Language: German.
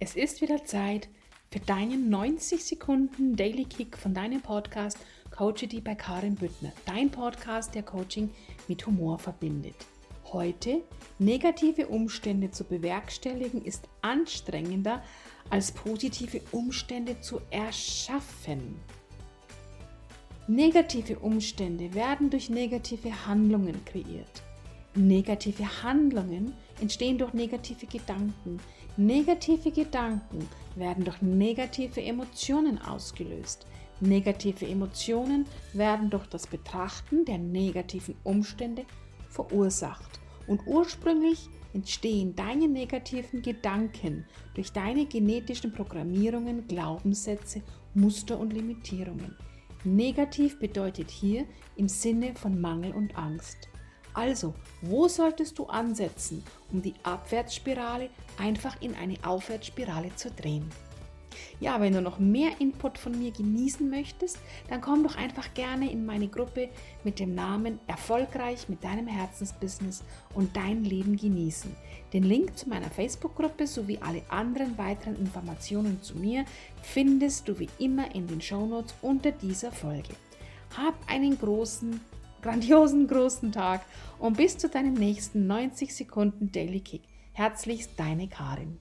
Es ist wieder Zeit für deinen 90 Sekunden Daily Kick von deinem Podcast Coachity bei Karin Büttner. Dein Podcast, der Coaching mit Humor verbindet. Heute, negative Umstände zu bewerkstelligen, ist anstrengender als positive Umstände zu erschaffen. Negative Umstände werden durch negative Handlungen kreiert. Negative Handlungen entstehen durch negative Gedanken. Negative Gedanken werden durch negative Emotionen ausgelöst. Negative Emotionen werden durch das Betrachten der negativen Umstände verursacht. Und ursprünglich entstehen deine negativen Gedanken durch deine genetischen Programmierungen, Glaubenssätze, Muster und Limitierungen. Negativ bedeutet hier im Sinne von Mangel und Angst. Also, wo solltest du ansetzen, um die Abwärtsspirale einfach in eine Aufwärtsspirale zu drehen? Ja, wenn du noch mehr Input von mir genießen möchtest, dann komm doch einfach gerne in meine Gruppe mit dem Namen Erfolgreich mit deinem Herzensbusiness und dein Leben genießen. Den Link zu meiner Facebook-Gruppe sowie alle anderen weiteren Informationen zu mir findest du wie immer in den Shownotes unter dieser Folge. Hab einen großen grandiosen großen Tag und bis zu deinem nächsten 90 Sekunden Daily Kick. Herzlichst deine Karin.